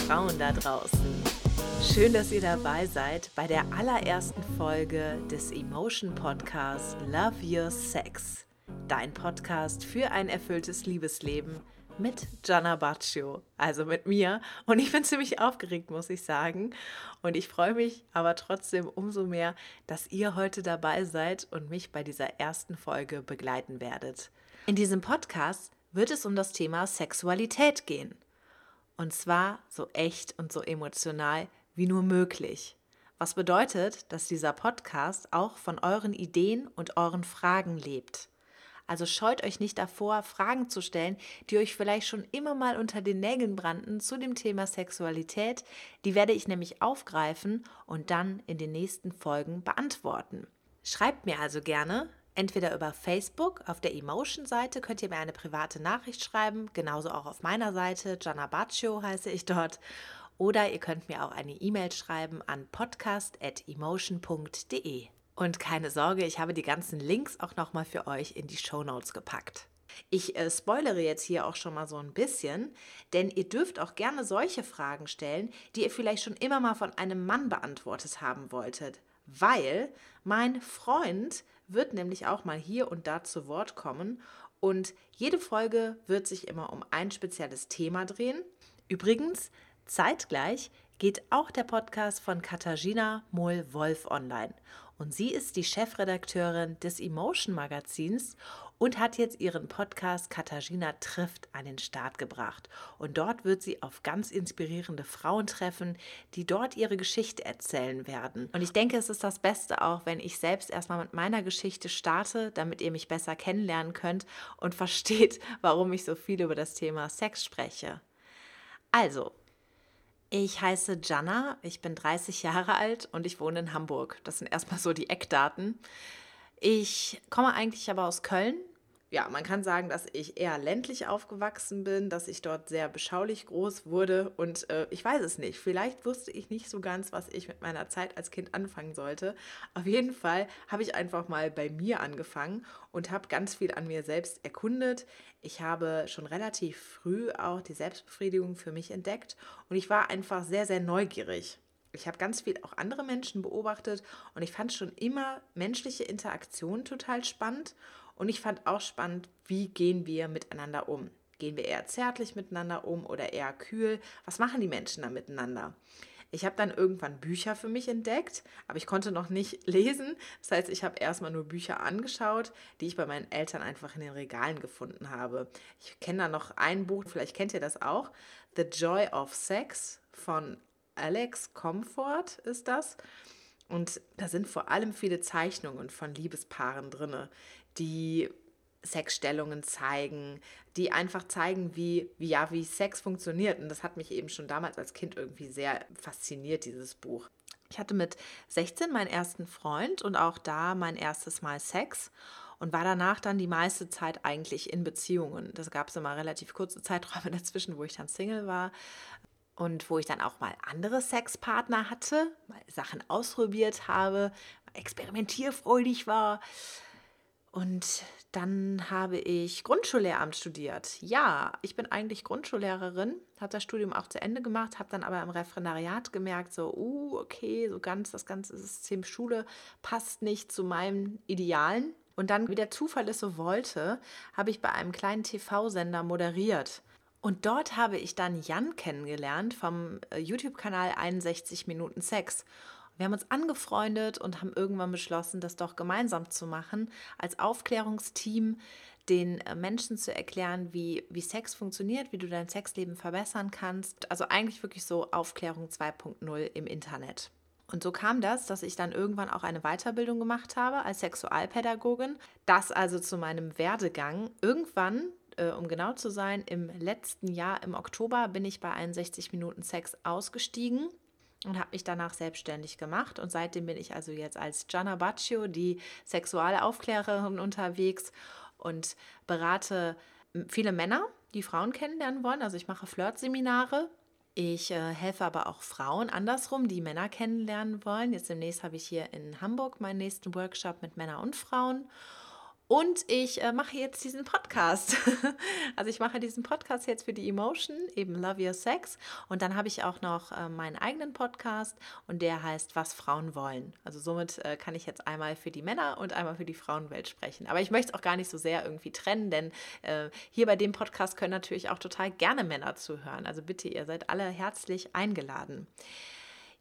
Frauen da draußen. Schön, dass ihr dabei seid bei der allerersten Folge des Emotion Podcasts Love Your Sex. Dein Podcast für ein erfülltes Liebesleben mit Gianna Baccio, also mit mir. Und ich bin ziemlich aufgeregt, muss ich sagen. Und ich freue mich aber trotzdem umso mehr, dass ihr heute dabei seid und mich bei dieser ersten Folge begleiten werdet. In diesem Podcast wird es um das Thema Sexualität gehen. Und zwar so echt und so emotional wie nur möglich. Was bedeutet, dass dieser Podcast auch von euren Ideen und euren Fragen lebt. Also scheut euch nicht davor, Fragen zu stellen, die euch vielleicht schon immer mal unter den Nägeln brannten zu dem Thema Sexualität. Die werde ich nämlich aufgreifen und dann in den nächsten Folgen beantworten. Schreibt mir also gerne, entweder über Facebook, auf der Emotion-Seite könnt ihr mir eine private Nachricht schreiben, genauso auch auf meiner Seite, Gianna Baccio heiße ich dort. Oder ihr könnt mir auch eine E-Mail schreiben an podcast.emotion.de. Und keine Sorge, ich habe die ganzen Links auch nochmal für euch in die Show Notes gepackt. Ich äh, spoilere jetzt hier auch schon mal so ein bisschen, denn ihr dürft auch gerne solche Fragen stellen, die ihr vielleicht schon immer mal von einem Mann beantwortet haben wolltet, weil mein Freund wird nämlich auch mal hier und da zu Wort kommen und jede Folge wird sich immer um ein spezielles Thema drehen. Übrigens, zeitgleich geht auch der Podcast von Katharina Mohl-Wolf online. Und sie ist die Chefredakteurin des Emotion Magazins und hat jetzt ihren Podcast Katharina trifft an den Start gebracht. Und dort wird sie auf ganz inspirierende Frauen treffen, die dort ihre Geschichte erzählen werden. Und ich denke, es ist das Beste auch, wenn ich selbst erstmal mit meiner Geschichte starte, damit ihr mich besser kennenlernen könnt und versteht, warum ich so viel über das Thema Sex spreche. Also, ich heiße Jana, ich bin 30 Jahre alt und ich wohne in Hamburg. Das sind erstmal so die Eckdaten. Ich komme eigentlich aber aus Köln, ja, man kann sagen, dass ich eher ländlich aufgewachsen bin, dass ich dort sehr beschaulich groß wurde und äh, ich weiß es nicht. Vielleicht wusste ich nicht so ganz, was ich mit meiner Zeit als Kind anfangen sollte. Auf jeden Fall habe ich einfach mal bei mir angefangen und habe ganz viel an mir selbst erkundet. Ich habe schon relativ früh auch die Selbstbefriedigung für mich entdeckt und ich war einfach sehr, sehr neugierig. Ich habe ganz viel auch andere Menschen beobachtet und ich fand schon immer menschliche Interaktion total spannend und ich fand auch spannend, wie gehen wir miteinander um? Gehen wir eher zärtlich miteinander um oder eher kühl? Was machen die Menschen da miteinander? Ich habe dann irgendwann Bücher für mich entdeckt, aber ich konnte noch nicht lesen. Das heißt, ich habe erstmal nur Bücher angeschaut, die ich bei meinen Eltern einfach in den Regalen gefunden habe. Ich kenne da noch ein Buch, vielleicht kennt ihr das auch, The Joy of Sex von Alex Comfort ist das. Und da sind vor allem viele Zeichnungen von Liebespaaren drin, die Sexstellungen zeigen, die einfach zeigen, wie, wie, ja, wie Sex funktioniert. Und das hat mich eben schon damals als Kind irgendwie sehr fasziniert, dieses Buch. Ich hatte mit 16 meinen ersten Freund und auch da mein erstes Mal Sex und war danach dann die meiste Zeit eigentlich in Beziehungen. Das gab es immer relativ kurze Zeiträume dazwischen, wo ich dann Single war und wo ich dann auch mal andere Sexpartner hatte, mal Sachen ausprobiert habe, experimentierfreudig war. Und dann habe ich Grundschullehramt studiert. Ja, ich bin eigentlich Grundschullehrerin, habe das Studium auch zu Ende gemacht, habe dann aber im Referendariat gemerkt, so, uh, okay, so ganz das ganze System Schule passt nicht zu meinen Idealen. Und dann, wie der Zufall es so wollte, habe ich bei einem kleinen TV-Sender moderiert. Und dort habe ich dann Jan kennengelernt vom äh, YouTube-Kanal 61 Minuten Sex. Wir haben uns angefreundet und haben irgendwann beschlossen, das doch gemeinsam zu machen, als Aufklärungsteam den äh, Menschen zu erklären, wie, wie Sex funktioniert, wie du dein Sexleben verbessern kannst. Also eigentlich wirklich so Aufklärung 2.0 im Internet. Und so kam das, dass ich dann irgendwann auch eine Weiterbildung gemacht habe als Sexualpädagogin. Das also zu meinem Werdegang. Irgendwann äh, um genau zu sein, im letzten Jahr im Oktober bin ich bei 61 Minuten Sex ausgestiegen und habe mich danach selbstständig gemacht. Und seitdem bin ich also jetzt als Gianna Baccio, die Sexualaufklärerin, unterwegs und berate viele Männer, die Frauen kennenlernen wollen. Also ich mache Flirtseminare. Ich äh, helfe aber auch Frauen andersrum, die Männer kennenlernen wollen. Jetzt demnächst habe ich hier in Hamburg meinen nächsten Workshop mit Männern und Frauen. Und ich äh, mache jetzt diesen Podcast. also ich mache diesen Podcast jetzt für die Emotion, eben Love Your Sex. Und dann habe ich auch noch äh, meinen eigenen Podcast und der heißt Was Frauen wollen. Also somit äh, kann ich jetzt einmal für die Männer und einmal für die Frauenwelt sprechen. Aber ich möchte es auch gar nicht so sehr irgendwie trennen, denn äh, hier bei dem Podcast können natürlich auch total gerne Männer zuhören. Also bitte, ihr seid alle herzlich eingeladen.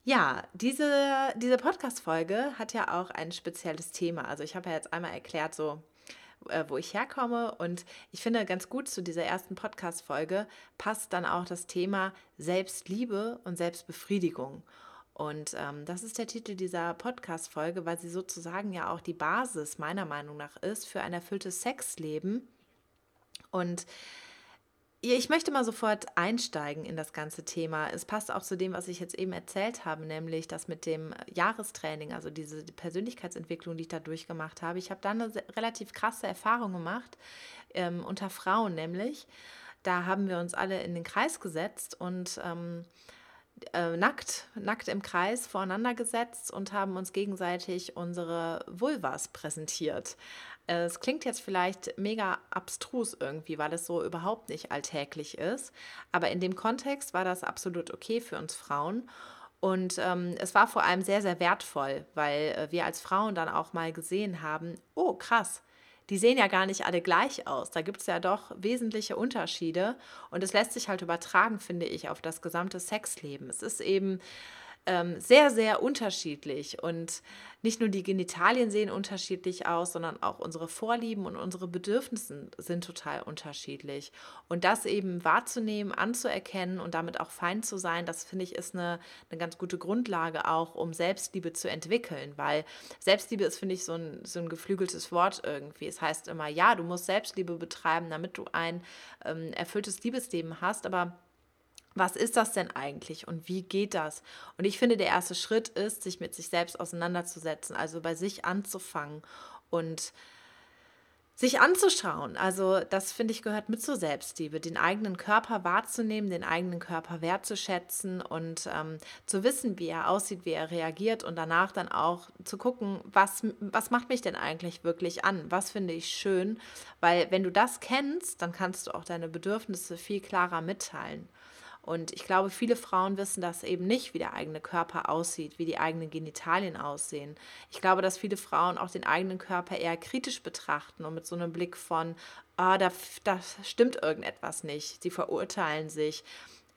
Ja, diese, diese Podcast-Folge hat ja auch ein spezielles Thema. Also ich habe ja jetzt einmal erklärt, so äh, wo ich herkomme. Und ich finde ganz gut zu dieser ersten Podcast-Folge passt dann auch das Thema Selbstliebe und Selbstbefriedigung. Und ähm, das ist der Titel dieser Podcast-Folge, weil sie sozusagen ja auch die Basis meiner Meinung nach ist für ein erfülltes Sexleben. Und ich möchte mal sofort einsteigen in das ganze Thema. Es passt auch zu dem, was ich jetzt eben erzählt habe, nämlich das mit dem Jahrestraining, also diese Persönlichkeitsentwicklung, die ich da durchgemacht habe. Ich habe da eine relativ krasse Erfahrung gemacht, ähm, unter Frauen nämlich. Da haben wir uns alle in den Kreis gesetzt und ähm, äh, nackt, nackt im Kreis voreinander gesetzt und haben uns gegenseitig unsere Vulvas präsentiert. Es klingt jetzt vielleicht mega abstrus irgendwie, weil es so überhaupt nicht alltäglich ist. Aber in dem Kontext war das absolut okay für uns Frauen. Und ähm, es war vor allem sehr, sehr wertvoll, weil äh, wir als Frauen dann auch mal gesehen haben, oh krass, die sehen ja gar nicht alle gleich aus. Da gibt es ja doch wesentliche Unterschiede. Und es lässt sich halt übertragen, finde ich, auf das gesamte Sexleben. Es ist eben ähm, sehr, sehr unterschiedlich. Und nicht nur die Genitalien sehen unterschiedlich aus, sondern auch unsere Vorlieben und unsere Bedürfnisse sind total unterschiedlich. Und das eben wahrzunehmen, anzuerkennen und damit auch fein zu sein, das finde ich ist eine, eine ganz gute Grundlage auch, um Selbstliebe zu entwickeln. Weil Selbstliebe ist, finde ich, so ein, so ein geflügeltes Wort irgendwie. Es heißt immer, ja, du musst Selbstliebe betreiben, damit du ein ähm, erfülltes Liebesleben hast, aber was ist das denn eigentlich und wie geht das? Und ich finde, der erste Schritt ist, sich mit sich selbst auseinanderzusetzen, also bei sich anzufangen und sich anzuschauen. Also das finde ich gehört mit zur Selbstliebe, den eigenen Körper wahrzunehmen, den eigenen Körper wertzuschätzen und ähm, zu wissen, wie er aussieht, wie er reagiert und danach dann auch zu gucken, was, was macht mich denn eigentlich wirklich an, was finde ich schön, weil wenn du das kennst, dann kannst du auch deine Bedürfnisse viel klarer mitteilen. Und ich glaube, viele Frauen wissen das eben nicht, wie der eigene Körper aussieht, wie die eigenen Genitalien aussehen. Ich glaube, dass viele Frauen auch den eigenen Körper eher kritisch betrachten und mit so einem Blick von, ah, da, da stimmt irgendetwas nicht. Sie verurteilen sich,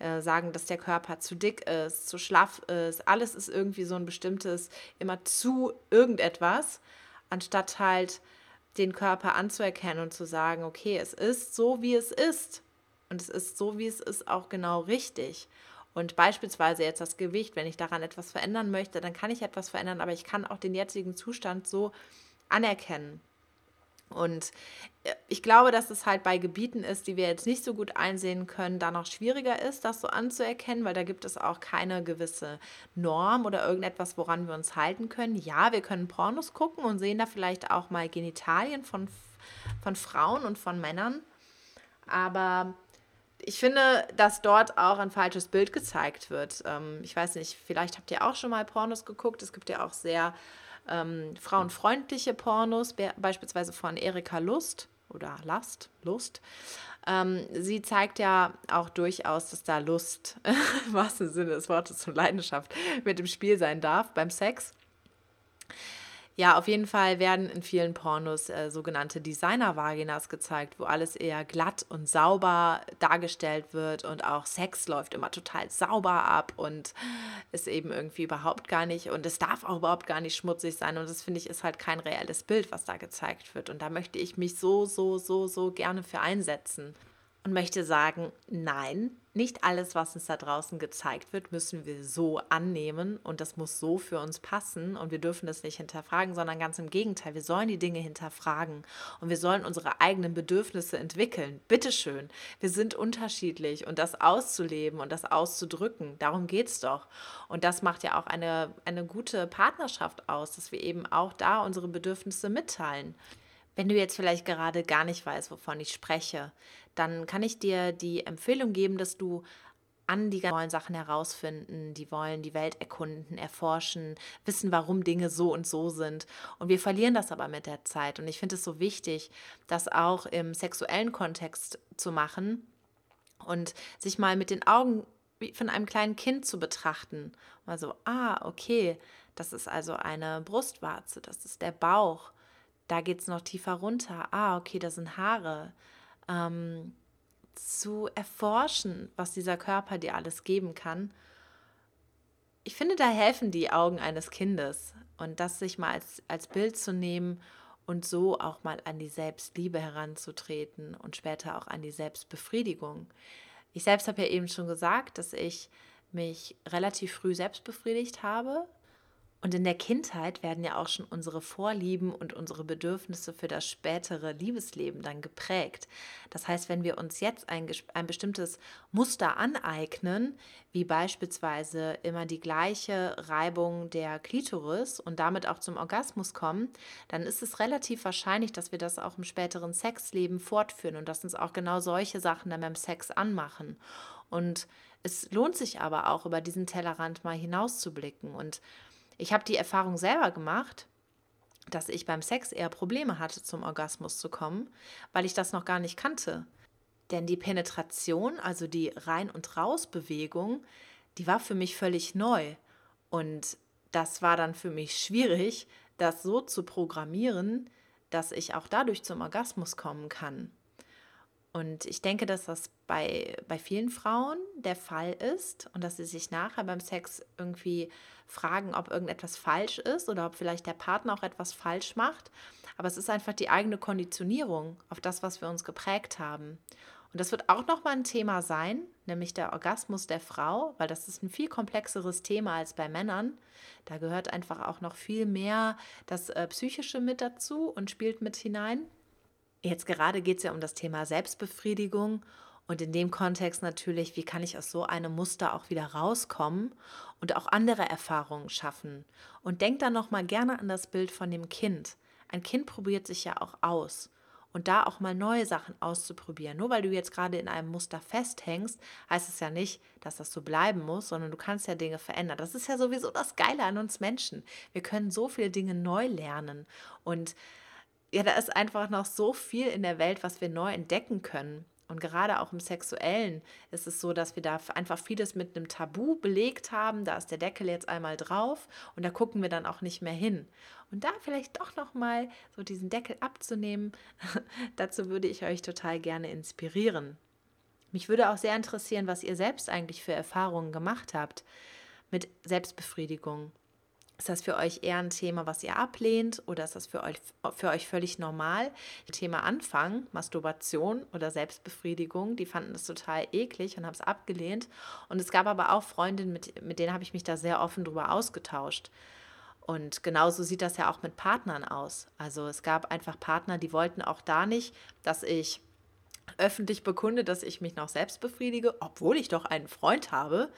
äh, sagen, dass der Körper zu dick ist, zu schlaff ist. Alles ist irgendwie so ein bestimmtes, immer zu irgendetwas, anstatt halt den Körper anzuerkennen und zu sagen, okay, es ist so, wie es ist. Und es ist so, wie es ist, auch genau richtig. Und beispielsweise jetzt das Gewicht, wenn ich daran etwas verändern möchte, dann kann ich etwas verändern, aber ich kann auch den jetzigen Zustand so anerkennen. Und äh, ich glaube, dass es halt bei Gebieten ist, die wir jetzt nicht so gut einsehen können, da noch schwieriger ist, das so anzuerkennen, weil da gibt es auch keine gewisse Norm oder irgendetwas, woran wir uns halten können. Ja, wir können Pornos gucken und sehen da vielleicht auch mal Genitalien von, von Frauen und von Männern. Aber ich finde, dass dort auch ein falsches Bild gezeigt wird. Ähm, ich weiß nicht, vielleicht habt ihr auch schon mal Pornos geguckt. Es gibt ja auch sehr ähm, frauenfreundliche Pornos, beispielsweise von Erika Lust oder Last, Lust. Ähm, sie zeigt ja auch durchaus, dass da Lust, im wahrsten Sinne des Wortes und Leidenschaft mit dem Spiel sein darf beim Sex. Ja, auf jeden Fall werden in vielen Pornos äh, sogenannte Designer-Vaginas gezeigt, wo alles eher glatt und sauber dargestellt wird und auch Sex läuft immer total sauber ab und ist eben irgendwie überhaupt gar nicht und es darf auch überhaupt gar nicht schmutzig sein und das finde ich ist halt kein reelles Bild, was da gezeigt wird und da möchte ich mich so, so, so, so gerne für einsetzen und möchte sagen, nein, nicht alles, was uns da draußen gezeigt wird, müssen wir so annehmen und das muss so für uns passen und wir dürfen das nicht hinterfragen, sondern ganz im Gegenteil, wir sollen die Dinge hinterfragen und wir sollen unsere eigenen Bedürfnisse entwickeln. Bitteschön, wir sind unterschiedlich und das auszuleben und das auszudrücken, darum geht es doch. Und das macht ja auch eine, eine gute Partnerschaft aus, dass wir eben auch da unsere Bedürfnisse mitteilen. Wenn du jetzt vielleicht gerade gar nicht weißt, wovon ich spreche, dann kann ich dir die Empfehlung geben, dass du an die neuen Sachen herausfinden, die wollen die Welt erkunden, erforschen, wissen, warum Dinge so und so sind. Und wir verlieren das aber mit der Zeit. Und ich finde es so wichtig, das auch im sexuellen Kontext zu machen und sich mal mit den Augen von einem kleinen Kind zu betrachten. Mal so, ah, okay, das ist also eine Brustwarze, das ist der Bauch, da geht es noch tiefer runter. Ah, okay, das sind Haare. Ähm, zu erforschen, was dieser Körper dir alles geben kann. Ich finde, da helfen die Augen eines Kindes und das sich mal als, als Bild zu nehmen und so auch mal an die Selbstliebe heranzutreten und später auch an die Selbstbefriedigung. Ich selbst habe ja eben schon gesagt, dass ich mich relativ früh selbst befriedigt habe und in der Kindheit werden ja auch schon unsere Vorlieben und unsere Bedürfnisse für das spätere Liebesleben dann geprägt. Das heißt, wenn wir uns jetzt ein, ein bestimmtes Muster aneignen, wie beispielsweise immer die gleiche Reibung der Klitoris und damit auch zum Orgasmus kommen, dann ist es relativ wahrscheinlich, dass wir das auch im späteren Sexleben fortführen und dass uns auch genau solche Sachen dann beim Sex anmachen. Und es lohnt sich aber auch, über diesen Tellerrand mal hinauszublicken und ich habe die Erfahrung selber gemacht, dass ich beim Sex eher Probleme hatte, zum Orgasmus zu kommen, weil ich das noch gar nicht kannte. Denn die Penetration, also die Rein- und Raus-Bewegung, die war für mich völlig neu. Und das war dann für mich schwierig, das so zu programmieren, dass ich auch dadurch zum Orgasmus kommen kann. Und ich denke, dass das bei, bei vielen Frauen der Fall ist und dass sie sich nachher beim Sex irgendwie fragen, ob irgendetwas falsch ist oder ob vielleicht der Partner auch etwas falsch macht. Aber es ist einfach die eigene Konditionierung auf das, was wir uns geprägt haben. Und das wird auch nochmal ein Thema sein, nämlich der Orgasmus der Frau, weil das ist ein viel komplexeres Thema als bei Männern. Da gehört einfach auch noch viel mehr das äh, Psychische mit dazu und spielt mit hinein. Jetzt gerade geht es ja um das Thema Selbstbefriedigung und in dem Kontext natürlich, wie kann ich aus so einem Muster auch wieder rauskommen und auch andere Erfahrungen schaffen. Und denk dann noch mal gerne an das Bild von dem Kind. Ein Kind probiert sich ja auch aus und da auch mal neue Sachen auszuprobieren. Nur weil du jetzt gerade in einem Muster festhängst, heißt es ja nicht, dass das so bleiben muss, sondern du kannst ja Dinge verändern. Das ist ja sowieso das Geile an uns Menschen. Wir können so viele Dinge neu lernen und ja, da ist einfach noch so viel in der Welt, was wir neu entdecken können. Und gerade auch im Sexuellen ist es so, dass wir da einfach vieles mit einem Tabu belegt haben. Da ist der Deckel jetzt einmal drauf und da gucken wir dann auch nicht mehr hin. Und da vielleicht doch noch mal so diesen Deckel abzunehmen, dazu würde ich euch total gerne inspirieren. Mich würde auch sehr interessieren, was ihr selbst eigentlich für Erfahrungen gemacht habt mit Selbstbefriedigung. Ist das für euch eher ein Thema, was ihr ablehnt oder ist das für euch, für euch völlig normal? Thema Anfang, Masturbation oder Selbstbefriedigung, die fanden das total eklig und haben es abgelehnt. Und es gab aber auch Freundinnen, mit, mit denen habe ich mich da sehr offen drüber ausgetauscht. Und genauso sieht das ja auch mit Partnern aus. Also es gab einfach Partner, die wollten auch da nicht, dass ich öffentlich bekunde, dass ich mich noch selbst befriedige, obwohl ich doch einen Freund habe.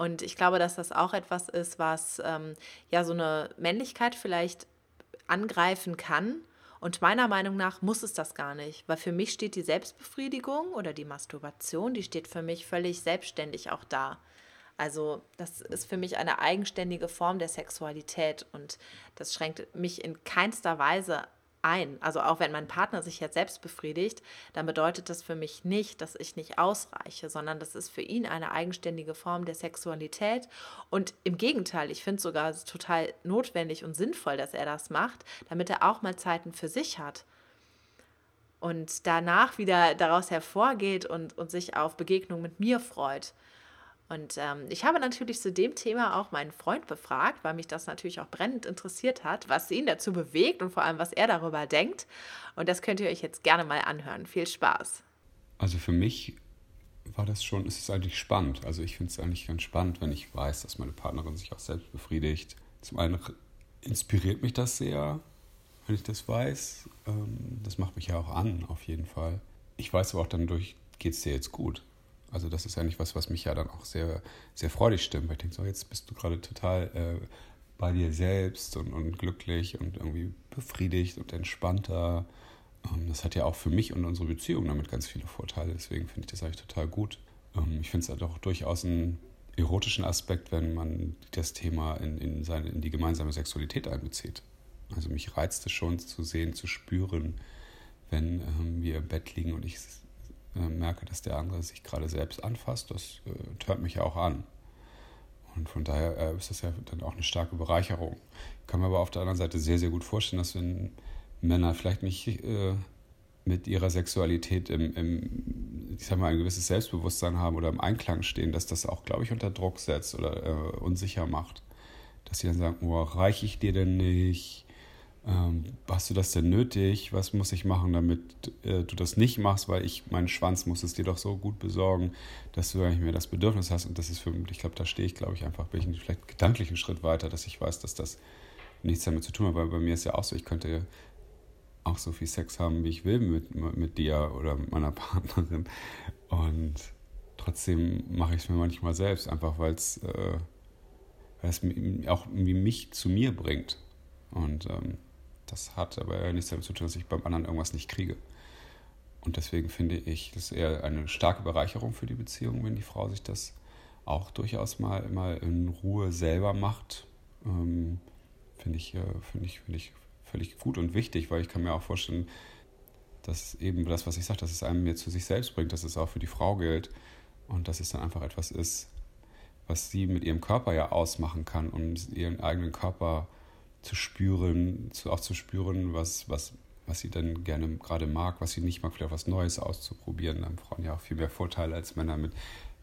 Und ich glaube, dass das auch etwas ist, was ähm, ja so eine Männlichkeit vielleicht angreifen kann. Und meiner Meinung nach muss es das gar nicht, weil für mich steht die Selbstbefriedigung oder die Masturbation, die steht für mich völlig selbstständig auch da. Also das ist für mich eine eigenständige Form der Sexualität und das schränkt mich in keinster Weise ein. Also auch wenn mein Partner sich jetzt selbst befriedigt, dann bedeutet das für mich nicht, dass ich nicht ausreiche, sondern das ist für ihn eine eigenständige Form der Sexualität. Und im Gegenteil, ich finde es sogar total notwendig und sinnvoll, dass er das macht, damit er auch mal Zeiten für sich hat. Und danach wieder daraus hervorgeht und, und sich auf Begegnung mit mir freut. Und ähm, ich habe natürlich zu dem Thema auch meinen Freund befragt, weil mich das natürlich auch brennend interessiert hat, was ihn dazu bewegt und vor allem, was er darüber denkt. Und das könnt ihr euch jetzt gerne mal anhören. Viel Spaß. Also für mich war das schon, es ist eigentlich spannend. Also ich finde es eigentlich ganz spannend, wenn ich weiß, dass meine Partnerin sich auch selbst befriedigt. Zum einen inspiriert mich das sehr, wenn ich das weiß. Ähm, das macht mich ja auch an, auf jeden Fall. Ich weiß aber auch dann durch, geht es dir jetzt gut. Also das ist eigentlich was, was mich ja dann auch sehr, sehr freudig stimmt. Weil ich denke, so jetzt bist du gerade total äh, bei dir selbst und, und glücklich und irgendwie befriedigt und entspannter. Ähm, das hat ja auch für mich und unsere Beziehung damit ganz viele Vorteile. Deswegen finde ich das eigentlich total gut. Ähm, ich finde es halt auch durchaus einen erotischen Aspekt, wenn man das Thema in, in, seine, in die gemeinsame Sexualität einbezieht. Also mich reizt es schon zu sehen, zu spüren, wenn ähm, wir im Bett liegen und ich äh, merke, dass der andere sich gerade selbst anfasst. Das äh, hört mich ja auch an. Und von daher äh, ist das ja dann auch eine starke Bereicherung. Ich kann mir aber auf der anderen Seite sehr, sehr gut vorstellen, dass wenn Männer vielleicht nicht äh, mit ihrer Sexualität im, im, ich sag mal, ein gewisses Selbstbewusstsein haben oder im Einklang stehen, dass das auch, glaube ich, unter Druck setzt oder äh, unsicher macht. Dass sie dann sagen, oh, reiche ich dir denn nicht? Ähm, hast du das denn nötig? Was muss ich machen, damit äh, du das nicht machst? Weil ich, meinen Schwanz muss es dir doch so gut besorgen, dass du eigentlich mehr das Bedürfnis hast. Und das ist für mich, ich glaube, da stehe ich, glaube ich, einfach, bin ich vielleicht gedanklich einen Schritt weiter, dass ich weiß, dass das nichts damit zu tun hat. Weil bei mir ist ja auch so, ich könnte auch so viel Sex haben, wie ich will mit, mit dir oder mit meiner Partnerin. Und trotzdem mache ich es mir manchmal selbst, einfach weil es äh, auch irgendwie mich zu mir bringt. Und ähm, das hat aber nichts damit zu tun, dass ich beim anderen irgendwas nicht kriege. Und deswegen finde ich, das ist eher eine starke Bereicherung für die Beziehung, wenn die Frau sich das auch durchaus mal, mal in Ruhe selber macht. Ähm, finde ich, äh, finde ich, finde ich völlig gut und wichtig, weil ich kann mir auch vorstellen, dass eben das, was ich sage, dass es einem mehr zu sich selbst bringt, dass es auch für die Frau gilt und dass es dann einfach etwas ist, was sie mit ihrem Körper ja ausmachen kann, um ihren eigenen Körper zu spüren, zu, auch zu spüren, was, was, was sie dann gerne gerade mag, was sie nicht mag, vielleicht was Neues auszuprobieren. Da haben Frauen ja auch viel mehr Vorteile als Männer mit,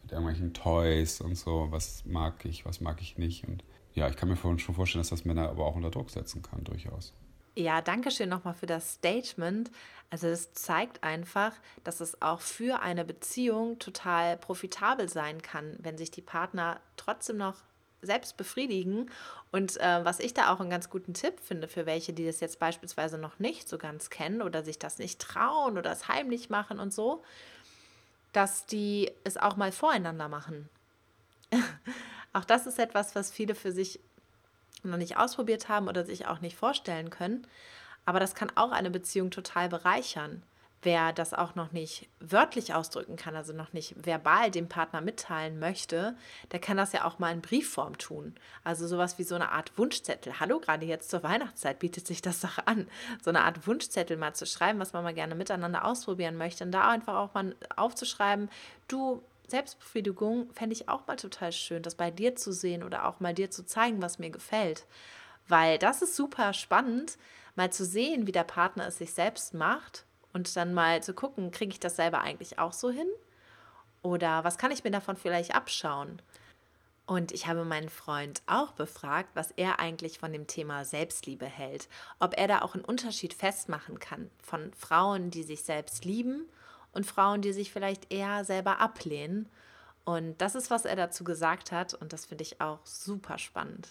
mit irgendwelchen Toys und so. Was mag ich, was mag ich nicht. Und ja, ich kann mir schon vorstellen, dass das Männer aber auch unter Druck setzen kann, durchaus. Ja, danke schön nochmal für das Statement. Also das zeigt einfach, dass es auch für eine Beziehung total profitabel sein kann, wenn sich die Partner trotzdem noch selbst befriedigen. Und äh, was ich da auch einen ganz guten Tipp finde für welche, die das jetzt beispielsweise noch nicht so ganz kennen oder sich das nicht trauen oder es heimlich machen und so, dass die es auch mal voreinander machen. auch das ist etwas, was viele für sich noch nicht ausprobiert haben oder sich auch nicht vorstellen können. Aber das kann auch eine Beziehung total bereichern. Wer das auch noch nicht wörtlich ausdrücken kann, also noch nicht verbal dem Partner mitteilen möchte, der kann das ja auch mal in Briefform tun. Also sowas wie so eine Art Wunschzettel. Hallo, gerade jetzt zur Weihnachtszeit bietet sich das doch an, so eine Art Wunschzettel mal zu schreiben, was man mal gerne miteinander ausprobieren möchte. Und da einfach auch mal aufzuschreiben, du, Selbstbefriedigung fände ich auch mal total schön, das bei dir zu sehen oder auch mal dir zu zeigen, was mir gefällt. Weil das ist super spannend, mal zu sehen, wie der Partner es sich selbst macht und dann mal zu gucken, kriege ich das selber eigentlich auch so hin? Oder was kann ich mir davon vielleicht abschauen? Und ich habe meinen Freund auch befragt, was er eigentlich von dem Thema Selbstliebe hält. Ob er da auch einen Unterschied festmachen kann von Frauen, die sich selbst lieben und Frauen, die sich vielleicht eher selber ablehnen. Und das ist, was er dazu gesagt hat und das finde ich auch super spannend.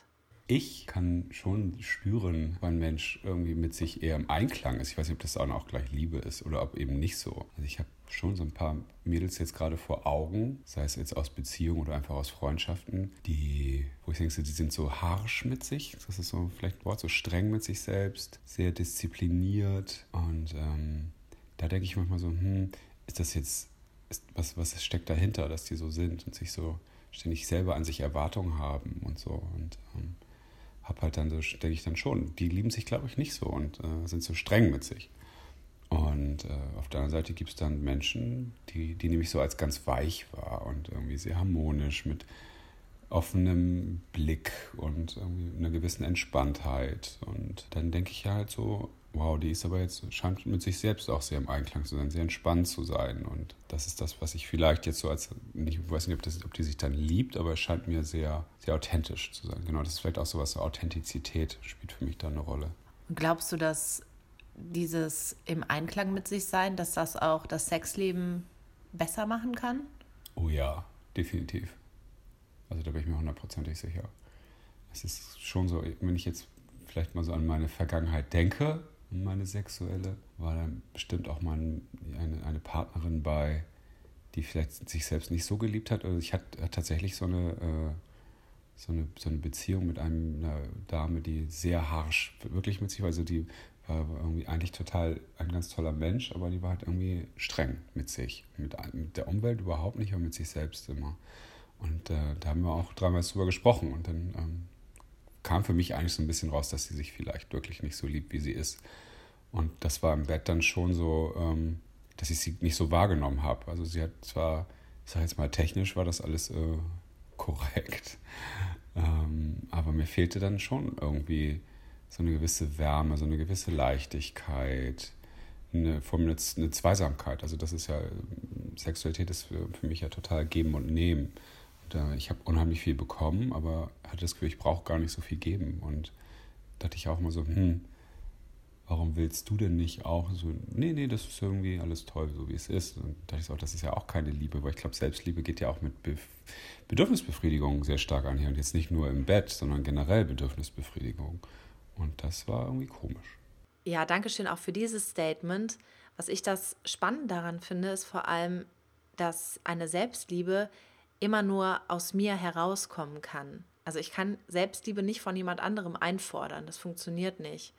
Ich kann schon spüren, wann ein Mensch irgendwie mit sich eher im Einklang ist. Ich weiß nicht, ob das auch noch gleich Liebe ist oder ob eben nicht so. Also ich habe schon so ein paar Mädels jetzt gerade vor Augen, sei es jetzt aus Beziehungen oder einfach aus Freundschaften, die, wo ich denke, die sind so harsch mit sich, das ist so vielleicht ein Wort, so streng mit sich selbst, sehr diszipliniert und ähm, da denke ich manchmal so, hm, ist das jetzt, ist, was, was steckt dahinter, dass die so sind und sich so ständig selber an sich Erwartungen haben und so. Und ähm, habe halt dann so, denke ich dann schon, die lieben sich, glaube ich, nicht so und äh, sind so streng mit sich. Und äh, auf der anderen Seite gibt es dann Menschen, die, die nämlich so als ganz weich war und irgendwie sehr harmonisch mit offenem Blick und irgendwie einer gewissen Entspanntheit. Und dann denke ich ja halt so, wow, die ist aber jetzt, scheint mit sich selbst auch sehr im Einklang zu sein, sehr entspannt zu sein. Und das ist das, was ich vielleicht jetzt so als, ich weiß nicht, ob, das, ob die sich dann liebt, aber es scheint mir sehr, sehr authentisch zu sein. Genau, das ist vielleicht auch so was, so Authentizität spielt für mich da eine Rolle. glaubst du, dass dieses im Einklang mit sich sein, dass das auch das Sexleben besser machen kann? Oh ja, definitiv. Also da bin ich mir hundertprozentig sicher. Es ist schon so, wenn ich jetzt vielleicht mal so an meine Vergangenheit denke, meine sexuelle, war dann bestimmt auch mal eine, eine Partnerin bei, die vielleicht sich selbst nicht so geliebt hat. Also ich hatte tatsächlich so eine, äh, so eine, so eine Beziehung mit einem, einer Dame, die sehr harsch wirklich mit sich war. Also die war irgendwie eigentlich total ein ganz toller Mensch, aber die war halt irgendwie streng mit sich. Mit, mit der Umwelt überhaupt nicht, aber mit sich selbst immer. Und äh, da haben wir auch dreimal drüber gesprochen. Und dann ähm, kam für mich eigentlich so ein bisschen raus, dass sie sich vielleicht wirklich nicht so liebt, wie sie ist. Und das war im Bett dann schon so, ähm, dass ich sie nicht so wahrgenommen habe. Also sie hat zwar, ich sage jetzt mal technisch, war das alles äh, korrekt. Ähm, aber mir fehlte dann schon irgendwie so eine gewisse Wärme, so eine gewisse Leichtigkeit, eine, eine, eine Zweisamkeit. Also das ist ja, Sexualität ist für, für mich ja total geben und nehmen. Ich habe unheimlich viel bekommen, aber hatte das Gefühl, ich brauche gar nicht so viel geben. Und dachte ich auch mal so, hm, warum willst du denn nicht auch so, nee, nee, das ist irgendwie alles toll, so wie es ist. Und dachte ich auch, das ist ja auch keine Liebe, weil ich glaube, Selbstliebe geht ja auch mit Be Bedürfnisbefriedigung sehr stark einher. Und jetzt nicht nur im Bett, sondern generell Bedürfnisbefriedigung. Und das war irgendwie komisch. Ja, danke schön auch für dieses Statement. Was ich das spannend daran finde, ist vor allem, dass eine Selbstliebe immer nur aus mir herauskommen kann. Also ich kann Selbstliebe nicht von jemand anderem einfordern. Das funktioniert nicht.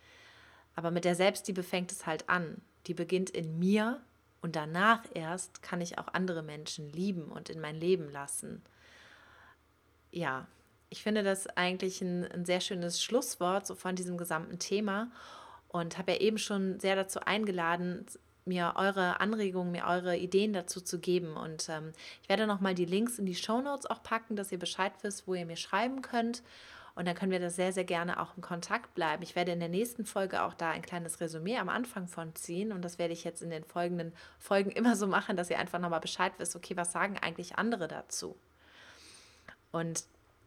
Aber mit der Selbstliebe fängt es halt an. Die beginnt in mir und danach erst kann ich auch andere Menschen lieben und in mein Leben lassen. Ja, ich finde das eigentlich ein, ein sehr schönes Schlusswort so von diesem gesamten Thema und habe ja eben schon sehr dazu eingeladen, mir eure Anregungen, mir eure Ideen dazu zu geben. Und ähm, ich werde nochmal die Links in die Show Notes auch packen, dass ihr Bescheid wisst, wo ihr mir schreiben könnt. Und dann können wir da sehr, sehr gerne auch in Kontakt bleiben. Ich werde in der nächsten Folge auch da ein kleines Resümee am Anfang von ziehen. Und das werde ich jetzt in den folgenden Folgen immer so machen, dass ihr einfach nochmal Bescheid wisst, okay, was sagen eigentlich andere dazu? Und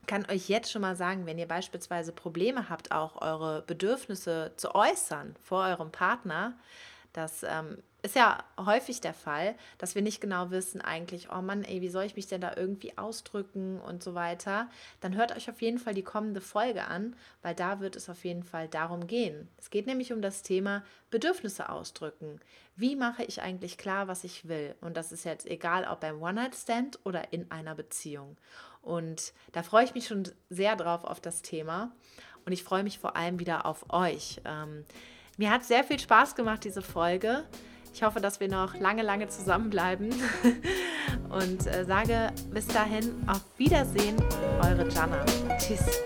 kann euch jetzt schon mal sagen, wenn ihr beispielsweise Probleme habt, auch eure Bedürfnisse zu äußern vor eurem Partner, das ähm, ist ja häufig der Fall, dass wir nicht genau wissen eigentlich, oh Mann, ey, wie soll ich mich denn da irgendwie ausdrücken und so weiter. Dann hört euch auf jeden Fall die kommende Folge an, weil da wird es auf jeden Fall darum gehen. Es geht nämlich um das Thema Bedürfnisse ausdrücken. Wie mache ich eigentlich klar, was ich will? Und das ist jetzt egal, ob beim One-Night-Stand oder in einer Beziehung. Und da freue ich mich schon sehr drauf auf das Thema. Und ich freue mich vor allem wieder auf euch. Ähm, mir hat sehr viel Spaß gemacht, diese Folge. Ich hoffe, dass wir noch lange, lange zusammenbleiben. Und äh, sage bis dahin auf Wiedersehen, eure Jana. Tschüss.